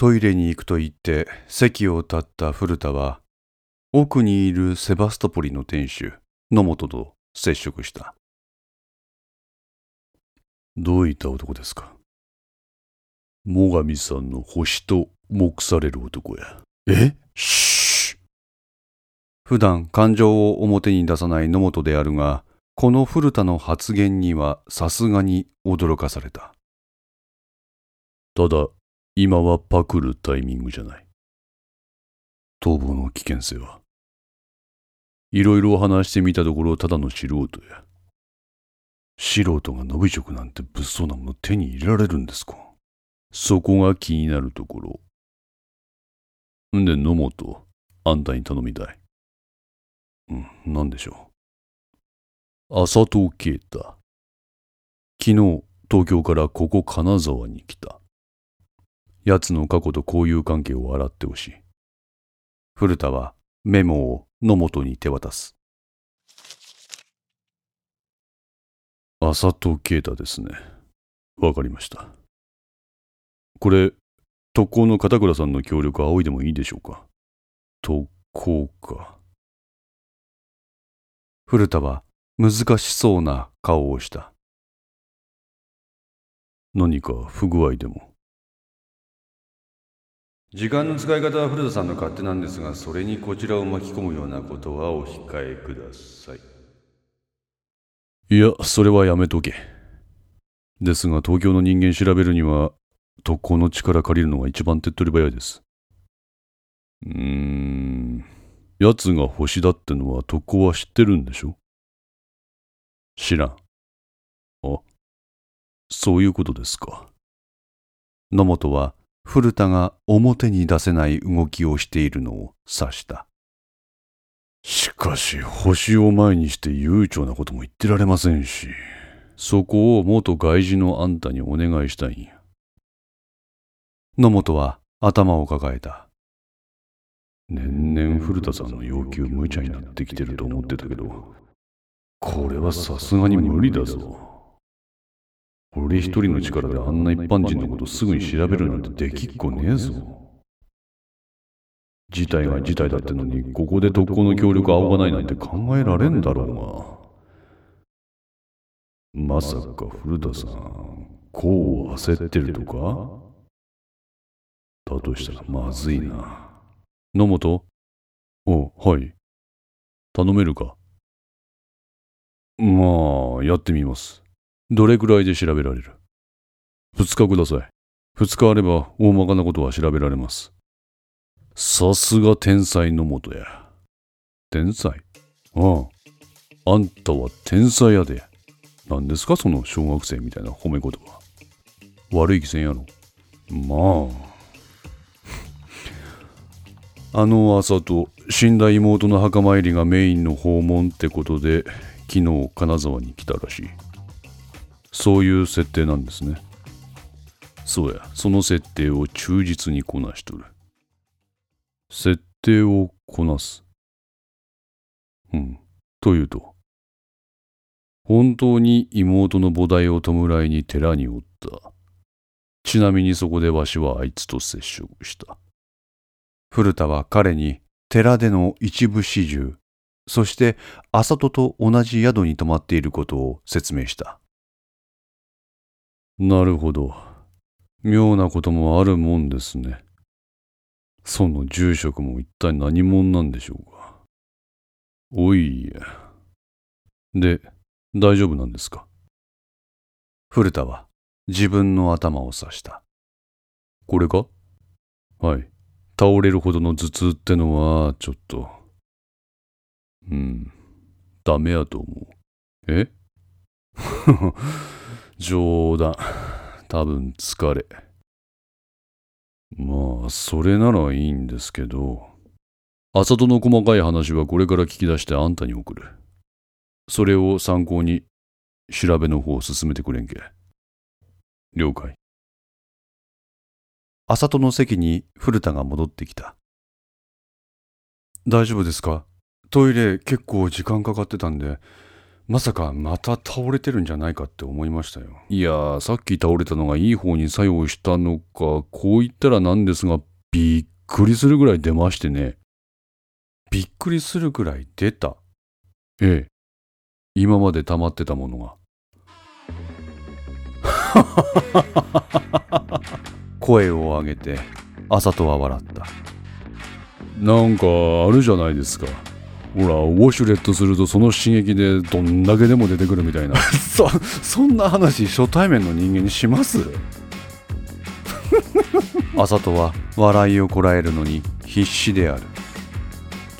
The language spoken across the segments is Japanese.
トイレに行くと言って席を立った古田は、奥にいるセバストポリの店主、野本と接触した。どういった男ですか？最上さんの星と目される男や。え？し普段感情を表に出さない野本であるが、この古田の発言にはさすがに驚かされた。ただ、今はパクるタイミングじゃない。逃亡の危険性は。いろいろ話してみたところ、ただの素人や。素人が伸び職なんて物騒なもの手に入れられるんですか？そこが気になるところ。んで、野本、あんたに頼みたい。うん、なんでしょう。浅戸啓太。昨日、東京からここ金沢に来た。奴の過去と交友関係を洗ってほしい。古田はメモを野本に手渡す。浅戸啓太ですね。わかりました。これ、特攻の片倉さんの協力仰いでもいいでしょうか？特攻か。古田は難しそうな顔をした。何か不具合でも？時間の使い方は古田さんの勝手なんですが、それにこちらを巻き込むようなことはお控えください。いや、それはやめとけ。ですが、東京の人間調べるには、特攻の力借りるのが一番手っ取り早いです。うーん、奴が星だってのは特攻は知ってるんでしょ？知らん。あ、そういうことですか。野本は古田が表に出せない動きをしているのを指した。しかし、星を前にして悠長なことも言ってられませんし、そこを元外事のあんたにお願いしたいんや。野本は頭を抱えた。年々古田さんの要求無茶になってきてると思ってたけど、これはさすがに無理だぞ。俺一人の力であんな一般人のことすぐに調べるなんてできっこねえぞ。事態が事態だってのに、ここで特攻の協力仰がないなんて考えられんだろうが。まさか古田さん、こう焦ってるとか？だとしたらまずいな。野本？お、はい。頼めるか？まあ、やってみます。どれくらいで調べられる？二日ください。二日あれば大まかなことは調べられます。さすが天才のもとや。天才？ああ。あんたは天才やで。何ですかその小学生みたいな褒め言葉。悪い気せんやろ。まあ。あの朝と死んだ妹の墓参りがメインの訪問ってことで昨日金沢に来たらしい。そういう設定なんですね。そうや、その設定を忠実にこなしとる。設定をこなす。うん。というと、本当に妹の菩提を弔いに寺におった。ちなみにそこでわしはあいつと接触した。古田は彼に寺での一部始終、そして浅戸と同じ宿に泊まっていることを説明した。なるほど。妙なこともあるもんですね。その住職も一体何者なんでしょうか。おいや。で、大丈夫なんですか？古田は自分の頭を刺した。これかはい。倒れるほどの頭痛ってのは、ちょっと。うん。ダメやと思う。え？冗談。多分疲れ。まあ、それならいいんですけど、浅戸の細かい話はこれから聞き出してあんたに送る。それを参考に調べの方を進めてくれんけ。了解。浅戸の席に古田が戻ってきた。大丈夫ですか？トイレ結構時間かかってたんで、まさかまた倒れてるんじゃないかって思いましたよ。いやー、さっき倒れたのがいい方に作用したのか、こう言ったらなんですが、びっくりするぐらい出ましてね。びっくりするくらい出た？ええ。今まで溜まってたものが。声を上げて、あさとは笑った。なんかあるじゃないですか。ほら、ウォシュレットするとその刺激でどんだけでも出てくるみたいな。そ、そんな話初対面の人間にします？あさとは笑いをこらえるのに必死である。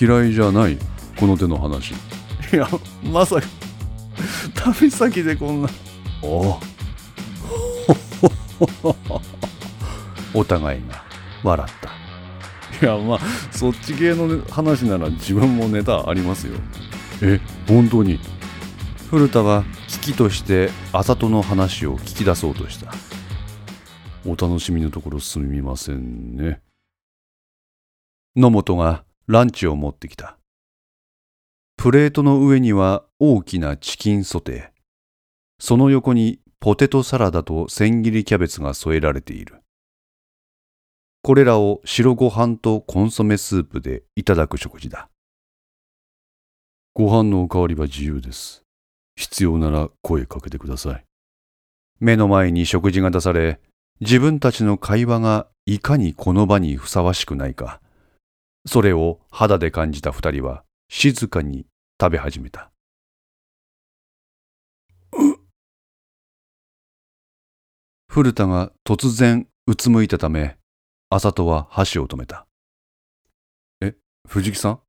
嫌いじゃない、この手の話。いや、まさか、旅先でこんな。あ お互いが笑った。いや、まあ、そっち系の話なら自分もネタありますよ。え、本当に？古田は危機としてあさとの話を聞き出そうとした。お楽しみのところすみませんね。野本がランチを持ってきた。プレートの上には大きなチキンソテー。その横にポテトサラダと千切りキャベツが添えられている。これらを白ご飯とコンソメスープでいただく食事だ。ご飯のおかわりは自由です。必要なら声かけてください。目の前に食事が出され、自分たちの会話がいかにこの場にふさわしくないか。それを肌で感じた二人は静かに食べ始めた。古田が突然うつむいたため、あさとは箸を止めた。え、藤木さん？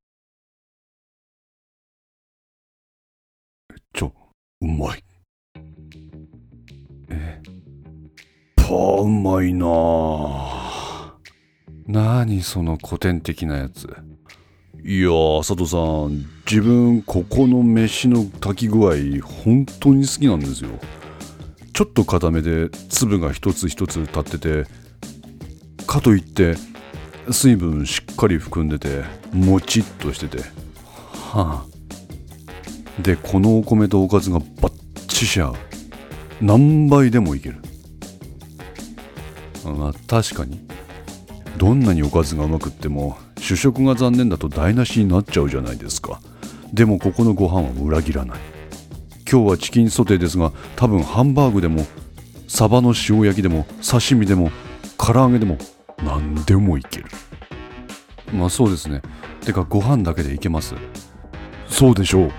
ちょ、うまい。え、パーうまいなあなにその古典的なやつ。いやー、佐藤さん、自分、ここの飯の炊き具合、本当に好きなんですよ。ちょっと固めで粒が一つ一つ立ってて、かといって、水分しっかり含んでて、もちっとしてて。はあ。で、このお米とおかずがバッチシ合う。何倍でもいける。まあ確かに。どんなにおかずがうまくっても主食が残念だと台無しになっちゃうじゃないですかでもここのご飯は裏切らない今日はチキンソテーですが多分ハンバーグでもサバの塩焼きでも刺身でも唐揚げでも何でもいける。まあそうですね。てかご飯だけでいけます。そうでしょう。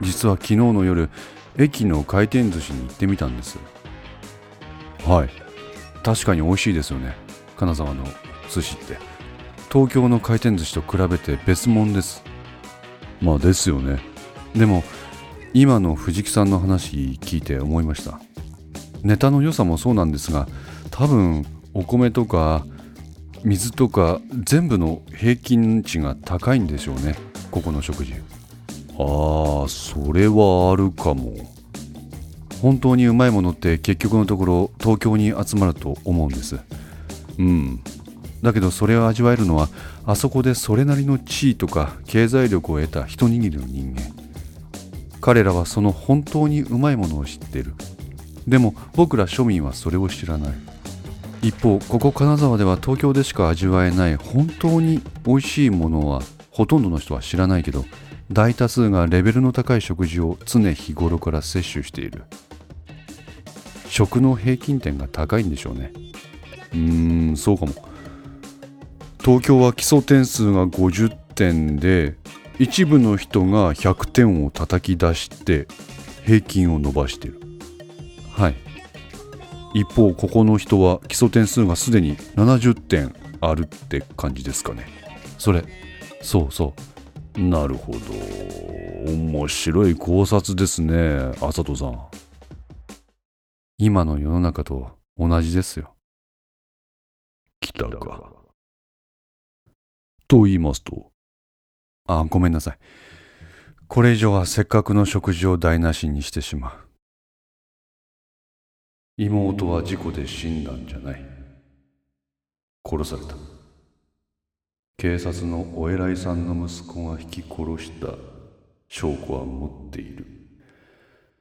実は昨日の夜駅の回転寿司に行ってみたんです。はい。確かに美味しいですよね。金沢の寿司って。東京の回転寿司と比べて別物です。まあですよね。でも今の藤木さんの話聞いて思いました。ネタの良さもそうなんですが多分お米とか水とか全部の平均値が高いんでしょうね。ここの食事。ああそれはあるかも。本当にうまいものって結局のところ東京に集まると思うんです。うん。だけどそれを味わえるのはあそこでそれなりの地位とか経済力を得た一握りの人間。彼らはその本当にうまいものを知っている。でも僕ら庶民はそれを知らない一方ここ金沢では東京でしか味わえない本当に美味しいものはほとんどの人は知らないけど大多数がレベルの高い食事を常日頃から摂取している。食の平均点が高いんでしょうね。うーんそうかも。東京は基礎点数が50点で一部の人が100点を叩き出して平均を伸ばしてる。はい。一方ここの人は基礎点数がすでに70点あるって感じですかね。それそうそう。なるほど。面白い考察ですねあさとさん。今の世の中と同じですよ。来たか。と言いますと。あごめんなさい。これ以上はせっかくの食事を台無しにしてしまう。妹は事故で死んだんじゃない。殺された。警察のお偉いさんの息子が引き殺した証拠は持っている。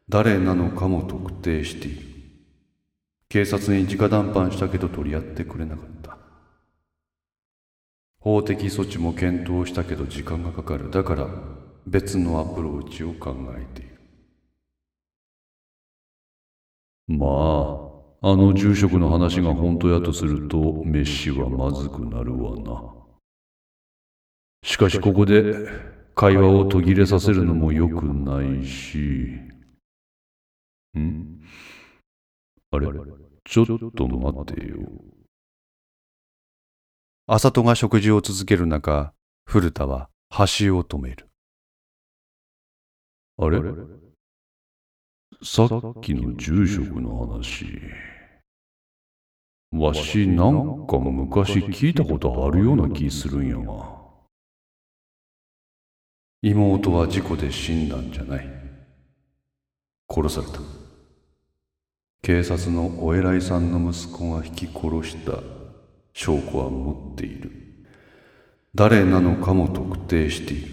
誰なのかも特定している。警察に直談判したけど取り合ってくれなかった。法的措置も検討したけど時間がかかる。だから別のアプローチを考えている。まあ、あの住職の話が本当やとすると、飯はまずくなるわな。しかしここで会話を途切れさせるのも良くないし。ん？あれちょっと待てよ。浅戸が食事を続ける中、古田は橋を止める。あれ？さっきの住職の話。わしなんか昔聞いたことあるような気するんやが。妹は事故で死んだんじゃない。殺された。警察のお偉いさんの息子が引き殺した証拠は持っている。誰なのかも特定している。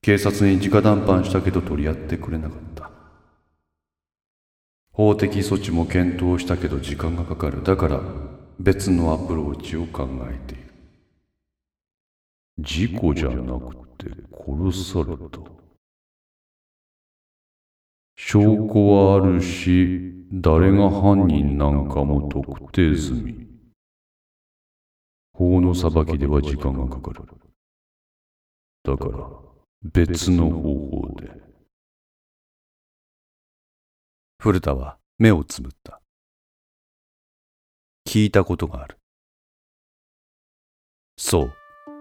警察に直談判したけど取り合ってくれなかった。法的措置も検討したけど時間がかかる。だから別のアプローチを考えている。事故じゃなくて殺された。証拠はあるし、誰が犯人なんかも特定済み。法の裁きでは時間がかかる。だから、別の方法で。古田は目をつぶった。聞いたことがある。そう、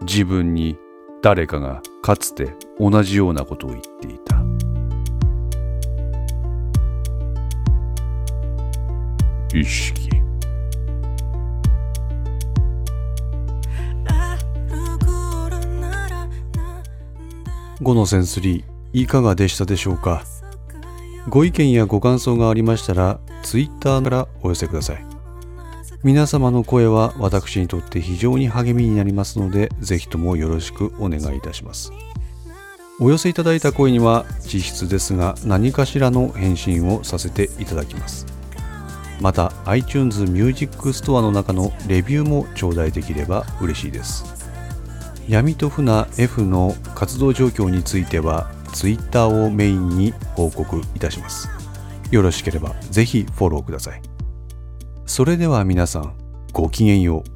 自分に誰かがかつて同じようなことを言っていた。意識。5のセンスリーいかがでしたでしょうか？ご意見やご感想がありましたら Twitter からお寄せください。皆様の声は私にとって非常に励みになりますのでぜひともよろしくお願いいたします。お寄せいただいた声には実質ですが何かしらの返信をさせていただきます。また iTunes Music Store の中のレビューも頂戴できれば嬉しいです。闇と船 F の活動状況については Twitter をメインに報告いたします。よろしければぜひフォローください。それでは皆さんごきげんよう。